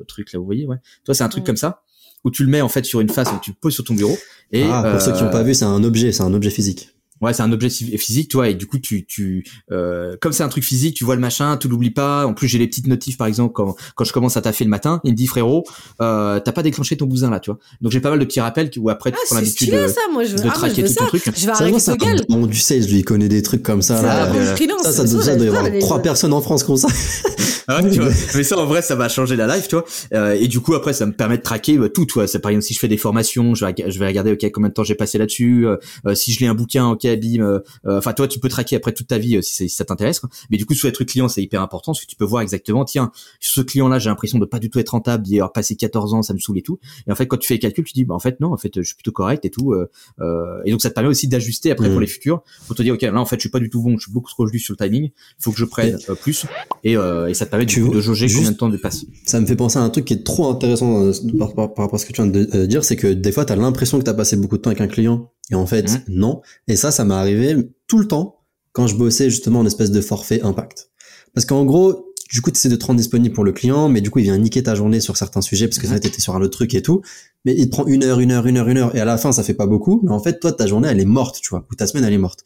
[SPEAKER 3] le truc là, vous voyez, ouais. Toi, c'est un truc
[SPEAKER 2] Mm.
[SPEAKER 3] comme ça où tu le mets en fait sur une face, donc tu le poses sur ton bureau. Et
[SPEAKER 1] Ah, pour ceux qui n'ont
[SPEAKER 3] euh,
[SPEAKER 1] pas vu, c'est un objet, c'est un objet physique.
[SPEAKER 3] Ouais, c'est un objet phy- physique, tu vois, et du coup, tu, tu, euh, comme c'est un truc physique, tu vois le machin, tu l'oublies pas. En plus, j'ai les petites notifs, par exemple, quand, quand je commence à taffer le matin, il me dit frérot, euh, t'as pas déclenché ton bousin là, tu vois. Donc j'ai pas mal de petits rappels où après tu
[SPEAKER 2] Ah,
[SPEAKER 3] prends l'habitude de,
[SPEAKER 2] ça, moi je veux,
[SPEAKER 3] de
[SPEAKER 2] ah, moi, je
[SPEAKER 3] traquer
[SPEAKER 2] veux
[SPEAKER 3] tout
[SPEAKER 2] ça.
[SPEAKER 3] ton truc.
[SPEAKER 2] Je vais
[SPEAKER 1] Ça,
[SPEAKER 2] arrêter
[SPEAKER 1] c'est un
[SPEAKER 2] Toggle.
[SPEAKER 1] bon du sales, lui, il connaît des trucs comme ça. Là.
[SPEAKER 3] euh,
[SPEAKER 2] freelance,
[SPEAKER 1] Ça, ça, doit- ça doit y
[SPEAKER 2] ça,
[SPEAKER 1] avoir trois personnes en France comme ça.
[SPEAKER 3] Ah ouais, tu vois. (laughs) Mais ça, en vrai, ça va changer la life, tu vois. Euh, et du coup, après, ça me permet de traquer euh, tout, tu vois. C'est par exemple si je fais des formations, je vais, je vais regarder ok combien de temps j'ai passé là-dessus. euh, euh, si je lis un bouquin, ok, bim. euh, euh, Enfin, toi, tu peux traquer après toute ta vie euh, si, ça t'intéresse. Mais du coup, sur les trucs clients, c'est hyper important parce que tu peux voir exactement. Tiens, ce client-là, j'ai l'impression de pas du tout être rentable, d'y avoir passé 14 ans, ça me saoule et tout. Et en fait, quand tu fais les calculs, tu dis, bah en fait non, en fait, je suis plutôt correct et tout. et donc, ça te permet aussi d'ajuster après pour les futurs, pour te dire, ok, là, en fait, je suis pas du tout bon, je suis beaucoup trop juste sur le timing. Il faut que je prenne plus. Et, et ça te permet
[SPEAKER 1] Tu
[SPEAKER 3] coup, de jauger
[SPEAKER 1] juste-
[SPEAKER 3] combien de temps de passe.
[SPEAKER 1] Ça me fait penser à un truc qui est trop intéressant par, par- par rapport à ce que tu viens de dire, c'est que des fois, tu as l'impression que tu as passé beaucoup de temps avec un client, et en fait,
[SPEAKER 3] Mhm.
[SPEAKER 1] non. Et ça, ça m'est arrivé tout le temps quand je bossais justement en espèce de forfait impact. Parce qu'en gros, du coup, tu essaies de te rendre disponible pour le client, mais du coup, il vient niquer ta journée sur certains sujets, parce que
[SPEAKER 3] Mhm.
[SPEAKER 1] ça, t'étais sur un autre truc et tout. Mais il te prend une heure, une heure, une heure, une heure, et à la fin, ça fait pas beaucoup. Mais en fait, toi, ta journée, elle est morte, tu vois, ou ta semaine, elle est morte.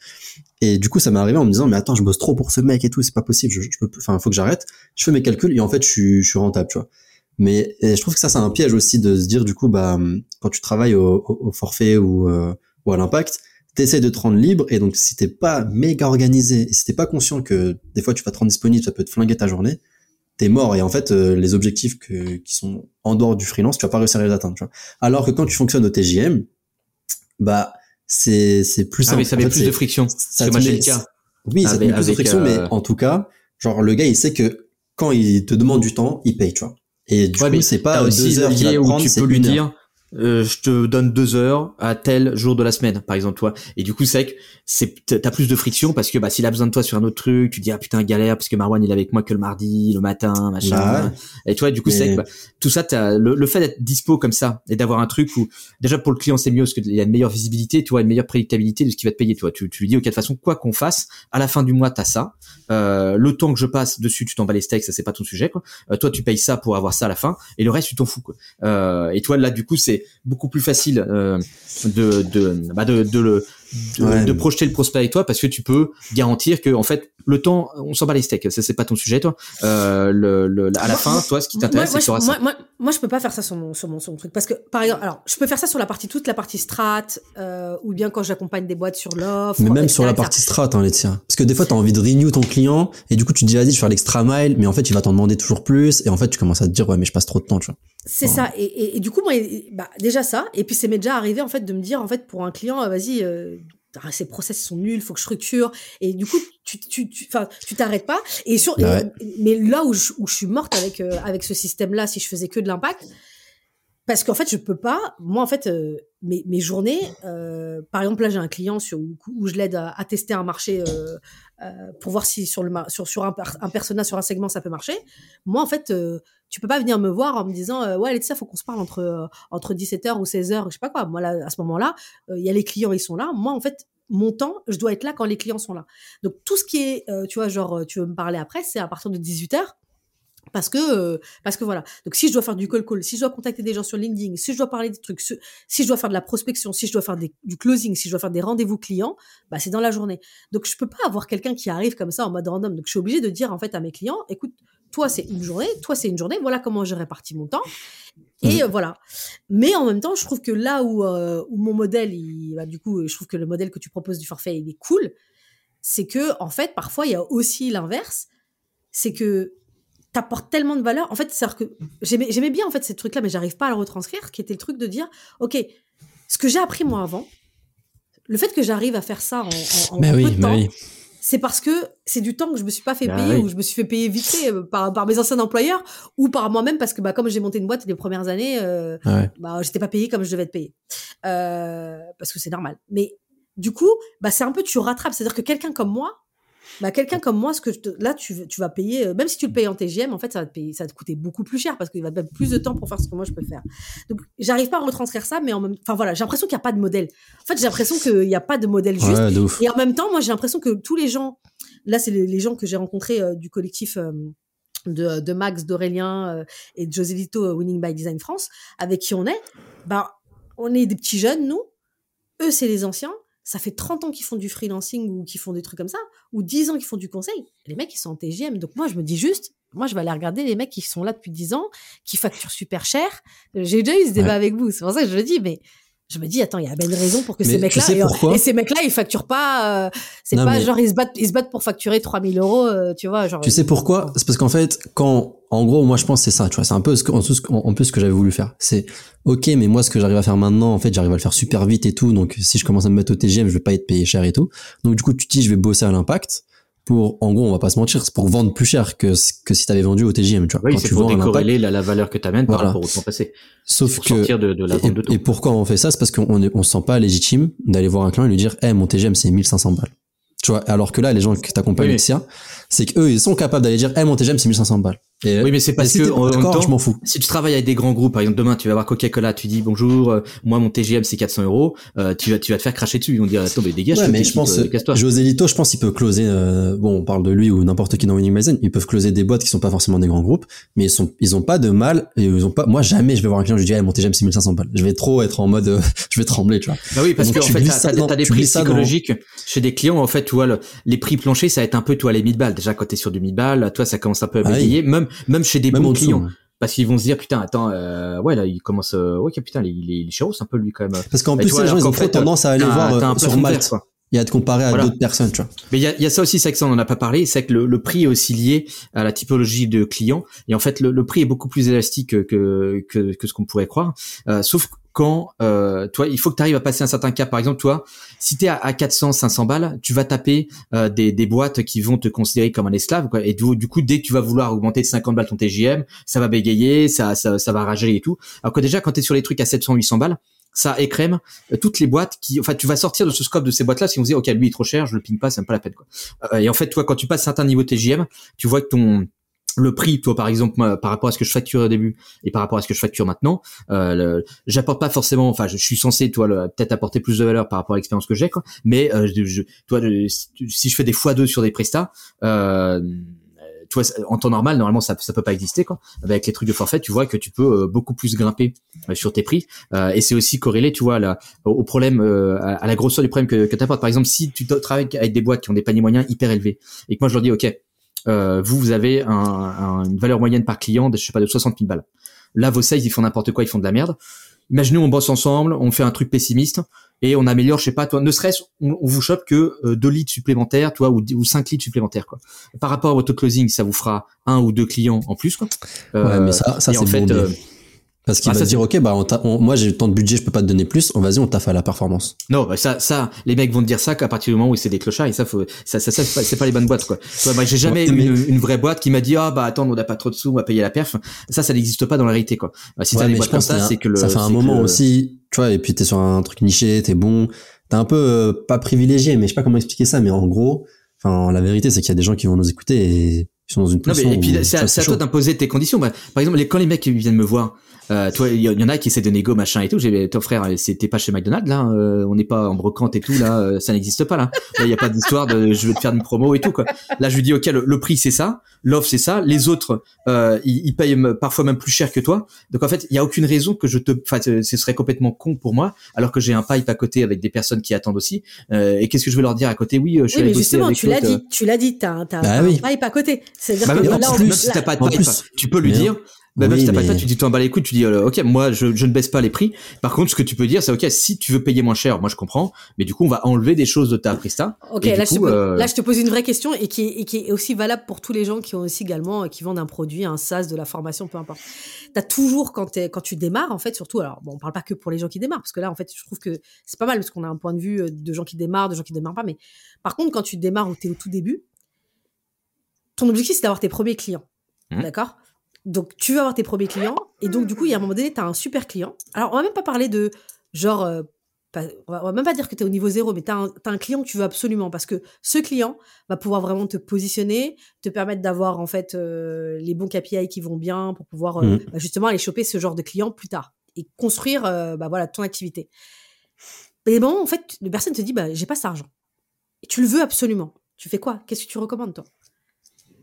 [SPEAKER 1] Et du coup, ça m'est arrivé en me disant, mais attends, je bosse trop pour ce mec et tout, c'est pas possible, je, je peux, enfin, faut que j'arrête. Je fais mes calculs et en fait, je suis, je suis rentable, tu vois. Mais je trouve que ça, c'est un piège aussi de se dire, du coup, bah, quand tu travailles au, au, au forfait ou, euh, ou à l'impact, t'essaies de te rendre libre et donc si t'es pas méga organisé et si t'es pas conscient que des fois tu vas te rendre disponible, ça peut te flinguer ta journée, t'es mort et en fait euh, les objectifs que, qui sont en dehors du freelance, tu vas pas réussir à les atteindre. Tu vois. Alors que quand tu fonctionnes au TJM, bah c'est c'est plus
[SPEAKER 3] Ah oui,
[SPEAKER 1] simple.
[SPEAKER 3] ça
[SPEAKER 1] En
[SPEAKER 3] met
[SPEAKER 1] fait,
[SPEAKER 3] plus de friction.
[SPEAKER 1] ça
[SPEAKER 3] que
[SPEAKER 1] met-
[SPEAKER 3] le cas.
[SPEAKER 1] Oui, ça te met plus de friction, mais
[SPEAKER 3] euh,
[SPEAKER 1] en tout cas, genre le gars il sait que quand il te demande du temps, il paye, tu vois. Et du
[SPEAKER 3] Ouais,
[SPEAKER 1] coup,
[SPEAKER 3] mais
[SPEAKER 1] c'est pas deux heures qu'il va te
[SPEAKER 3] où
[SPEAKER 1] prendre,
[SPEAKER 3] tu
[SPEAKER 1] c'est
[SPEAKER 3] peux lui
[SPEAKER 1] une heure.
[SPEAKER 3] Euh, je te donne deux heures à tel jour de la semaine, par exemple, toi. Et du coup, c'est que c'est, t'as plus de friction parce que, bah, s'il a besoin de toi sur un autre truc, tu dis, ah putain, galère, parce que Marwan, il est avec moi que le mardi, le matin, machin.
[SPEAKER 1] Bah ouais.
[SPEAKER 3] Et toi, du coup, c'est que, bah, tout ça, t'as, le, le fait d'être dispo comme ça et d'avoir un truc où, déjà pour le client, c'est mieux parce qu'il y a une meilleure visibilité, tu vois, une meilleure prédictabilité de ce qu'il va te payer, tu vois. Tu, tu lui dis, ok, de toute façon, quoi qu'on fasse, à la fin du mois, t'as ça. Euh, le temps que je passe dessus, tu t'en bats les steaks, ça c'est pas ton sujet, quoi. Euh, toi, tu payes ça pour avoir ça à la fin, et le reste, tu t'en fous, quoi. Euh, et toi, là, du coup, c'est beaucoup plus facile euh, de, de, bah, de, de le de,
[SPEAKER 1] Ouais.
[SPEAKER 3] de projeter le prospect avec toi parce que tu peux garantir que en fait le temps on s'en bat les steaks ça c'est pas ton sujet toi euh, le, le, à la
[SPEAKER 2] Moi-
[SPEAKER 3] fin toi ce qui t'intéresse
[SPEAKER 2] moi,
[SPEAKER 3] c'est que ça
[SPEAKER 2] moi, moi, moi, je peux pas faire ça sur mon, sur mon, sur mon truc. Parce que, par exemple, alors, je peux faire ça sur la partie, toute la partie strat, euh, ou bien quand j'accompagne des boîtes sur l'offre.
[SPEAKER 1] Mais même
[SPEAKER 2] etc.,
[SPEAKER 1] sur la
[SPEAKER 2] etc.
[SPEAKER 1] partie strat, hein, Laetitia. Parce que des fois, t'as envie de renew ton client, et du coup, tu te dis, vas-y, je vais faire l'extra mile, mais en fait, il va t'en demander toujours plus, et en fait, tu commences à te dire, ouais, mais je passe trop de temps, tu vois.
[SPEAKER 2] C'est ça. Et, et, et du coup, moi, bah, déjà ça. Et puis, c'est m'est déjà arrivé, en fait, de me dire, en fait, pour un client, euh, vas-y, euh, ah, ces process sont nuls, faut que je structure. Et du coup, tu, tu, tu, enfin, tu t'arrêtes pas. Et sur, et- mais là où je, où je suis morte avec, euh, avec ce système-là, si je faisais que de l'impact, parce qu'en fait, je peux pas. Moi, en fait, euh, mes, mes journées, euh, par exemple, là, j'ai un client sur, où, où je l'aide à, à tester un marché euh, euh, pour voir si sur le sur, sur un, un persona, sur un segment, ça peut marcher. Moi, en fait, euh, tu peux pas venir me voir en me disant euh, ouais, Laetitia, faut qu'on se parle entre euh, entre 17h ou 16h, je sais pas quoi. Moi, là, à ce moment-là, euh, il y a les clients, ils sont là. Moi, en fait, mon temps, je dois être là quand les clients sont là. Donc, tout ce qui est, euh, tu vois, genre, euh, tu veux me parler après, c'est à partir de 18h. Parce que, parce que voilà. Donc, si je dois faire du call call, si je dois contacter des gens sur LinkedIn, si je dois parler des trucs, si je dois faire de la prospection, si je dois faire du closing, si je dois faire des rendez-vous clients, bah, c'est dans la journée. Donc, je peux pas avoir quelqu'un qui arrive comme ça en mode random. Donc, je suis obligée de dire, en fait, à mes clients, écoute, toi c'est une journée, toi c'est une journée, voilà comment je répartis mon temps. Et euh, voilà. Mais en même temps, je trouve que là où, euh, où mon modèle, il, bah, du coup, je trouve que le modèle que tu proposes du forfait, il est cool, c'est que, en fait, parfois, il y a aussi l'inverse, c'est que t'apportes tellement de valeur. En fait, c'est que j'aimais, bien, en fait, ces trucs-là, mais j'arrive pas à le retranscrire, qui était le truc de dire, OK, ce que j'ai appris moi avant, le fait que j'arrive à faire ça en, en, en
[SPEAKER 1] Mais
[SPEAKER 2] peu
[SPEAKER 1] oui,
[SPEAKER 2] de
[SPEAKER 1] mais
[SPEAKER 2] temps,
[SPEAKER 1] oui.
[SPEAKER 2] C'est parce que c'est du temps que je me suis pas fait
[SPEAKER 3] Ah
[SPEAKER 2] payer
[SPEAKER 3] oui.
[SPEAKER 2] ou je me suis fait payer vite fait euh, par, par mes anciens employeurs ou par moi-même parce que bah, comme j'ai monté une boîte les premières années, euh,
[SPEAKER 1] Ouais.
[SPEAKER 2] bah, j'étais pas payée comme je devais être payée. Euh, parce que c'est normal. Mais du coup, bah, c'est un peu tu rattrapes. C'est-à-dire que quelqu'un comme moi, bah, quelqu'un comme moi, ce que je te- là, tu, tu vas payer, euh, même si tu le payes en TGM, en fait, ça va te payer, ça va te coûter beaucoup plus cher parce qu'il va te mettre plus de temps pour faire ce que moi je peux faire. Donc, j'arrive pas à retranscrire ça, mais en même, enfin voilà, j'ai l'impression qu'il n'y a pas de modèle. En fait, j'ai l'impression qu'il n'y a pas de modèle juste.
[SPEAKER 1] Ouais.
[SPEAKER 2] Et en même temps, moi, j'ai l'impression que tous les gens, là, c'est les, les gens que j'ai rencontrés euh, du collectif euh, de, de Max, d'Aurélien euh, et de Joselito euh, Winning by Design France, avec qui on est, bah, on est des petits jeunes, nous. Eux, c'est les anciens. Ça fait 30 ans qu'ils font du freelancing ou qu'ils font des trucs comme ça, ou 10 ans qu'ils font du conseil. Les mecs, ils sont en TGM. Donc moi, je me dis juste, moi, je vais aller regarder les mecs qui sont là depuis 10 ans, qui facturent super cher. J'ai déjà eu ce débat
[SPEAKER 1] Ouais.
[SPEAKER 2] avec vous. C'est pour ça que je le dis, mais je me dis, attends, il y a bien une raison pour que
[SPEAKER 1] Mais
[SPEAKER 2] ces
[SPEAKER 1] tu
[SPEAKER 2] mecs-là,
[SPEAKER 1] sais
[SPEAKER 2] et, ces mecs-là, ils facturent pas, euh, c'est pas
[SPEAKER 1] mais-
[SPEAKER 2] genre, ils se battent, ils se battent pour facturer 3000 euros, euh, tu vois, genre.
[SPEAKER 1] Tu sais pourquoi C'est parce qu'en fait, quand, en gros, moi je pense c'est ça, tu vois, c'est un peu ce que, en, tout ce que- en plus ce que j'avais voulu faire. C'est, ok, mais moi ce que j'arrive à faire maintenant, en fait, j'arrive à le faire super vite et tout, donc si je commence à me mettre au TGM, je vais pas être payé cher et tout. Donc du coup, tu te dis, je vais bosser à l'impact pour, en gros, on va pas se mentir, c'est pour vendre plus cher que, que si t'avais vendu au TGM, tu vois.
[SPEAKER 3] Oui, c'est
[SPEAKER 1] tu
[SPEAKER 3] pour décorréler la, la valeur que tu amènes par
[SPEAKER 1] Voilà.
[SPEAKER 3] rapport au temps passé.
[SPEAKER 1] sauf
[SPEAKER 3] Pour
[SPEAKER 1] que,
[SPEAKER 3] sortir de, de la vente de
[SPEAKER 1] et, pourquoi on fait ça? C'est parce qu'on on se sent pas légitime d'aller voir un client et lui dire, eh, mon TGM c'est 1500 balles. Tu vois, alors que là, les gens que t'accompagnent,
[SPEAKER 3] Oui,
[SPEAKER 1] c'est qu'eux, ils sont capables d'aller dire, eh, mon TGM c'est 1500 balles. Et,
[SPEAKER 3] Oui, mais c'est parce
[SPEAKER 1] si
[SPEAKER 3] que en même temps,
[SPEAKER 1] je m'en fous.
[SPEAKER 3] si tu travailles avec des grands groupes, par exemple demain tu vas voir Coca-Cola, tu dis bonjour, euh, moi mon TGM c'est 400 euros, euh, tu vas tu vas te faire cracher dessus, ils vont dire attends mais dégage,
[SPEAKER 1] Ouais, mais je pense,
[SPEAKER 3] casse-toi.
[SPEAKER 1] José Lito, je pense il peut closer, euh, bon, on parle de lui ou n'importe qui dans Winning Magazine, ils peuvent closer des boîtes qui sont pas forcément des grands groupes, mais ils sont, ils ont pas de mal, et ils ont pas, moi jamais je vais voir un client, je lui dis, eh, mon TGM c'est 1500 balles. Je vais trop être en mode, euh, (laughs) je vais trembler, tu vois.
[SPEAKER 3] Bah oui, parce
[SPEAKER 1] Donc,
[SPEAKER 3] que en fait, t'as, des- prix psychologiques chez des clients. En fait, tu vois, les prix planchers, ça va être un peu, toi, les 1000 balles. Déjà, quand t'es sur du 1000 balles, toi, ça commence un peu à
[SPEAKER 1] Ah oui.
[SPEAKER 3] bégayer. Même, même chez des
[SPEAKER 1] Même
[SPEAKER 3] bons
[SPEAKER 1] dessous.
[SPEAKER 3] clients. Parce qu'ils vont se dire, putain, attends, euh, ouais, là, il commence, euh, ouais, putain, il est, il est un peu, lui, quand même.
[SPEAKER 1] Parce qu'en plus,
[SPEAKER 3] vois,
[SPEAKER 1] les gens, ils ont trop
[SPEAKER 3] fait,
[SPEAKER 1] tendance à aller voir euh,
[SPEAKER 3] peu
[SPEAKER 1] sur Malte
[SPEAKER 3] quoi.
[SPEAKER 1] Et à te comparer à
[SPEAKER 3] Voilà.
[SPEAKER 1] d'autres personnes, tu vois.
[SPEAKER 3] Mais il y a, y a ça aussi, c'est que ça, on en a pas parlé, c'est que le, le prix est aussi lié à la typologie de client. Et en fait, le, le prix est beaucoup plus élastique que, que, que ce qu'on pourrait croire. Euh, sauf quand, euh, toi, il faut que tu arrives à passer un certain cap. Par exemple, toi, si tu es à, à 400, 500 balles, tu vas taper euh, des, des boîtes qui vont te considérer comme un esclave. Quoi. Et du, du coup, dès que tu vas vouloir augmenter de 50 balles ton TJM, ça va bégayer, ça, ça, ça va rager et tout. Alors que déjà, quand tu es sur les trucs à 700, 800 balles, ça écrème euh, toutes les boîtes qui, enfin, tu vas sortir de ce scope de ces boîtes-là si on se dit, ok, lui il est trop cher, je le ping pas, c'est même pas la peine, quoi. Euh, et en fait, toi, quand tu passes certains niveaux TJM, tu vois que ton, le prix, toi, par exemple, par rapport à ce que je facturais au début et par rapport à ce que je facture maintenant, euh, j'apporte pas forcément, enfin, je, suis censé, toi, peut-être apporter plus de valeur par rapport à l'expérience que j'ai, quoi. Mais, euh, je, toi, si, je fais des x2 sur des prestats, euh, tu vois, en temps normal, normalement, ça, peut pas exister, quoi. Avec les trucs de forfait, tu vois que tu peux euh, beaucoup plus grimper euh, sur tes prix. Euh, et c'est aussi corrélé, tu vois, au problème, à la grosseur du problème que, que tu apportes. Par exemple, si tu travailles avec des boîtes qui ont des paniers moyens hyper élevés, et que moi je leur dis, ok, vous, vous avez un, un- une valeur moyenne par client de, je sais pas, de 60 000 balles. Là, vos sales, ils font n'importe quoi, ils font de la merde. Imaginons, on bosse ensemble, on fait un truc pessimiste et on améliore, je sais pas, toi, ne serait-ce, on, on vous chope que euh, deux leads supplémentaires, toi, ou, cinq leads supplémentaires, quoi. Par rapport à votre closing, ça vous fera un ou deux clients en plus, quoi.
[SPEAKER 1] Ouais,
[SPEAKER 3] Euh,
[SPEAKER 1] mais ça, ça
[SPEAKER 3] en
[SPEAKER 1] c'est
[SPEAKER 3] fait,
[SPEAKER 1] bon. Parce qu'il
[SPEAKER 3] ah,
[SPEAKER 1] va
[SPEAKER 3] ça,
[SPEAKER 1] te dire, ok, bah, on on- moi j'ai tant de budget, je peux pas te donner plus. On vas-y, on taffe à la performance.
[SPEAKER 3] Non, bah ça, ça, les mecs vont te dire ça qu'à partir du moment où c'est des clochards et ça, faut, ça, ça, ça, c'est pas, les bonnes boîtes, quoi. Toi, bah, j'ai jamais
[SPEAKER 1] Ouais, mais-
[SPEAKER 3] une, une vraie boîte qui m'a dit, ah, bah, attends, on n'a pas trop de sous, on va payer la perf. Ça, ça n'existe pas dans la réalité, quoi. Bah, si t'as
[SPEAKER 1] Ouais,
[SPEAKER 3] des
[SPEAKER 1] mais
[SPEAKER 3] boîtes
[SPEAKER 1] je pense
[SPEAKER 3] ça, c'est que le,
[SPEAKER 1] ça fait un moment
[SPEAKER 3] le-
[SPEAKER 1] aussi, tu vois, et puis t'es sur un truc niché, t'es bon, t'es un peu euh, pas privilégié, mais je sais pas comment expliquer ça, mais en gros, enfin, la vérité, c'est qu'il y a des gens qui vont nous écouter et ils sont dans une
[SPEAKER 3] Non,
[SPEAKER 1] position.
[SPEAKER 3] mais, et puis, c'est à, toi d'imposer tes conditions. Bah, par exemple, les, quand les mecs viennent me voir, euh, toi, il y, y en a qui essaient de négo, machin et tout. J'ai, toi, frère, c'était pas chez McDonald's, là, euh, on n'est pas en brocante et tout, là, euh, ça n'existe pas, là. Là, il y a pas d'histoire de, je vais te faire une promo et tout, quoi. Là, je lui dis, ok, le, le prix, c'est ça, l'offre, c'est ça, les autres, euh, ils, ils payent me- parfois même plus cher que toi. Donc, en fait, il y a aucune raison que je te, enfin, ce serait complètement con pour moi, alors que j'ai un pipe à côté avec des personnes qui attendent aussi. Euh, et qu'est-ce que je vais leur dire à côté? Oui, euh, je suis
[SPEAKER 2] Oui, mais justement,
[SPEAKER 3] avec
[SPEAKER 2] tu l'as dit, tu l'as dit, t'as, t'as,
[SPEAKER 1] Bah oui.
[SPEAKER 2] un pipe à côté. C'est-à-dire
[SPEAKER 3] Bah,
[SPEAKER 2] que
[SPEAKER 3] même,
[SPEAKER 2] là,
[SPEAKER 3] même si- même si t'as pas de
[SPEAKER 1] en
[SPEAKER 3] pipe,
[SPEAKER 1] plus-
[SPEAKER 3] tu peux lui dire. Bah, même
[SPEAKER 1] Oui,
[SPEAKER 3] si t'as pas de pipe, tu dis t'en bats les couilles, tu dis euh, ok moi je, je ne baisse pas les prix. Par contre ce que tu peux dire c'est ok si tu veux payer moins cher, moi je comprends, mais du coup on va enlever des choses de ta presta.
[SPEAKER 2] Ok,
[SPEAKER 3] Et du
[SPEAKER 2] là, je te
[SPEAKER 3] coup,
[SPEAKER 2] pose,
[SPEAKER 3] euh,
[SPEAKER 2] là je te pose une vraie question et qui, est, et qui est aussi valable pour tous les gens qui ont aussi également euh, qui vendent un produit, un SaaS, de la formation, peu importe. T'as toujours quand, t'es- quand tu démarres en fait, surtout alors bon, on parle pas que pour les gens qui démarrent parce que là en fait je trouve que c'est pas mal parce qu'on a un point de vue euh, de gens qui démarrent, de gens qui démarrent pas, mais par contre quand tu démarres ou t'es au tout début, ton objectif c'est d'avoir tes premiers clients,
[SPEAKER 3] Mhm.
[SPEAKER 2] d'accord? Donc tu vas avoir tes premiers clients et donc du coup il y a un moment donné t'as un super client. Alors on va même pas parler de genre euh, pas- on, va, on va même pas dire que tu es au niveau zéro, mais tu as, un client que tu veux absolument parce que ce client va pouvoir vraiment te positionner, te permettre d'avoir en fait euh, les bons KPI qui vont bien pour pouvoir euh,
[SPEAKER 1] Mhm.
[SPEAKER 2] bah, justement aller choper ce genre de client plus tard et construire bah, voilà, ton activité. Et bon, en fait, la personne te dit bah, j'ai pas cet argent. Et tu le veux absolument. Tu fais quoi? Qu'est-ce que tu recommandes toi?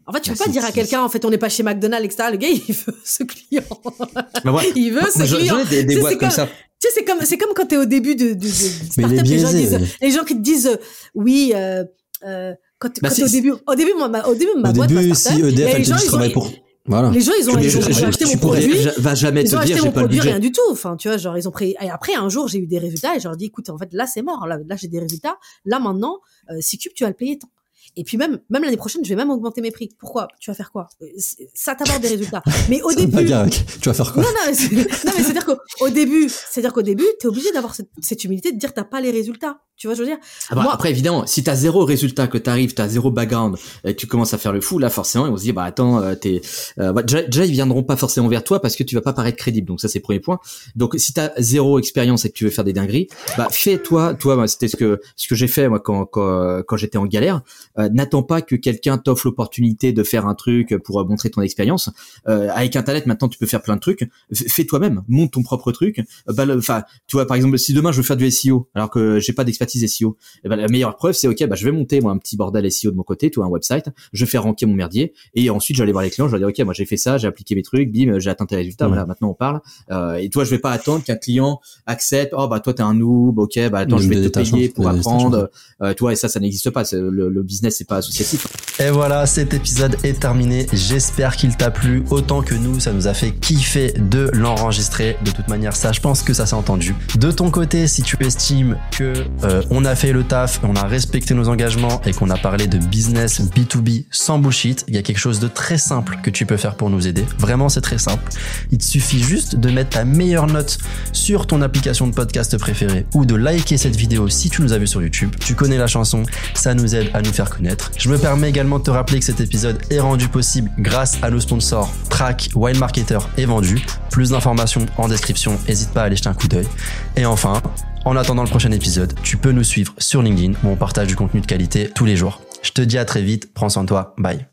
[SPEAKER 2] En fait, tu
[SPEAKER 3] Bah,
[SPEAKER 2] peux pas dire à quelqu'un, en fait, on n'est pas chez McDonald's, etc. Le gars, il veut ce client. (laughs)
[SPEAKER 3] bah,
[SPEAKER 2] il veut ce
[SPEAKER 3] j'en-
[SPEAKER 2] client.
[SPEAKER 3] des, des boîtes comme
[SPEAKER 2] comme-
[SPEAKER 3] ça.
[SPEAKER 2] Tu sais, c'est comme, c'est comme quand tu es au début de, de, de, start-up, les gens, disent, les gens qui te disent, euh, oui, euh, euh, quand,
[SPEAKER 3] Bah,
[SPEAKER 2] quand t'es au début, au début, moi, ma, au début, ma
[SPEAKER 1] Au
[SPEAKER 2] boîte, ma
[SPEAKER 1] début,
[SPEAKER 2] start-up,
[SPEAKER 1] si EDF,
[SPEAKER 2] les
[SPEAKER 1] elle te
[SPEAKER 2] gens,
[SPEAKER 1] dit je travaille pour. Voilà.
[SPEAKER 2] Les gens, ils ont, ils
[SPEAKER 3] je-
[SPEAKER 2] ont,
[SPEAKER 3] je-
[SPEAKER 2] ils ont acheté mon produit.
[SPEAKER 3] va jamais
[SPEAKER 2] Ils
[SPEAKER 3] te
[SPEAKER 2] ont
[SPEAKER 3] dire
[SPEAKER 2] acheté
[SPEAKER 3] j'ai
[SPEAKER 2] mon
[SPEAKER 3] pas le
[SPEAKER 2] produit, rien du tout. Enfin, tu vois, genre, ils ont pris, et après, un jour, j'ai eu des résultats et je leur ai dit, écoute, en fait, là, c'est mort. Là, là j'ai des résultats. Là, maintenant, euh, si cube, tu vas le payer tant. Et puis même, même l'année prochaine, je vais même augmenter mes prix. Pourquoi? Tu vas faire quoi? Euh, Ça t'apporte des résultats. Mais au début,
[SPEAKER 1] bien. Tu vas faire quoi?
[SPEAKER 2] Non, non, mais c'est- (laughs) non, mais c'est-à-dire qu'au au début, c'est-à-dire qu'au début, t'es obligé d'avoir cette, cette humilité de dire t'as pas les résultats. Tu vois, ce que je veux dire?
[SPEAKER 3] Ah bah,
[SPEAKER 2] Moi-
[SPEAKER 3] Après, évidemment, si t'as zéro résultat, que t'arrives, t'as zéro background, et que tu commences à faire le fou, là, forcément, ils vont se dire, bah attends, euh, t'es, euh, bah, déjà, déjà, ils viendront pas forcément vers toi parce que tu vas pas paraître crédible. Donc ça, c'est le premier point. Donc si t'as zéro expérience et que tu veux faire des dingueries, bah fais-toi, toi, moi, c'était ce que ce que j'ai fait moi quand quand, quand j'étais en galère. Euh, N'attends pas que quelqu'un t'offre l'opportunité de faire un truc pour euh, montrer ton expérience. Euh, avec Internet, maintenant, tu peux faire plein de trucs. Fais toi-même, monte ton propre truc. Bah, Enfin, tu vois, par exemple, si demain je veux faire du SEO, alors que j'ai pas d'expertise SEO, eh ben, la meilleure preuve, c'est ok, bah, je vais monter moi un petit bordel SEO de mon côté, tu vois, un website, je fais ranker mon merdier, et ensuite j'allais voir les clients, je leur dis ok, moi j'ai fait ça, j'ai appliqué mes trucs, bim, j'ai atteint tes résultats, voilà, maintenant on parle. Euh, et toi, je vais pas attendre qu'un client accepte, oh bah toi t'es un noob, ok, bah attends, je vais te payer pour apprendre. Euh, tu vois, et ça, ça n'existe pas. Le, le business, c'est pas associatif.
[SPEAKER 1] Et voilà, cet épisode est terminé. J'espère qu'il t'a plu autant que nous. Ça nous a fait kiffer de l'enregistrer. De toute manière, ça, je pense que ça s'est entendu. De ton côté, si tu estimes que euh, on a fait le taf, on a respecté nos engagements et qu'on a parlé de business B2B sans bullshit, il y a quelque chose de très simple que tu peux faire pour nous aider. Vraiment, c'est très simple. Il te suffit juste de mettre ta meilleure note sur ton application de podcast préférée ou de liker cette vidéo si tu nous as vu sur YouTube. Tu connais la chanson, ça nous aide à nous faire connaître. Je me permets également de te rappeler que cet épisode est rendu possible grâce à nos sponsors Track, Wild Marketer et Vendu. Plus d'informations en description, n'hésite pas à aller jeter un coup d'œil. Et enfin, en attendant le prochain épisode, tu peux nous suivre sur LinkedIn où on partage du contenu de qualité tous les jours. Je te dis à très vite, prends soin de toi, bye.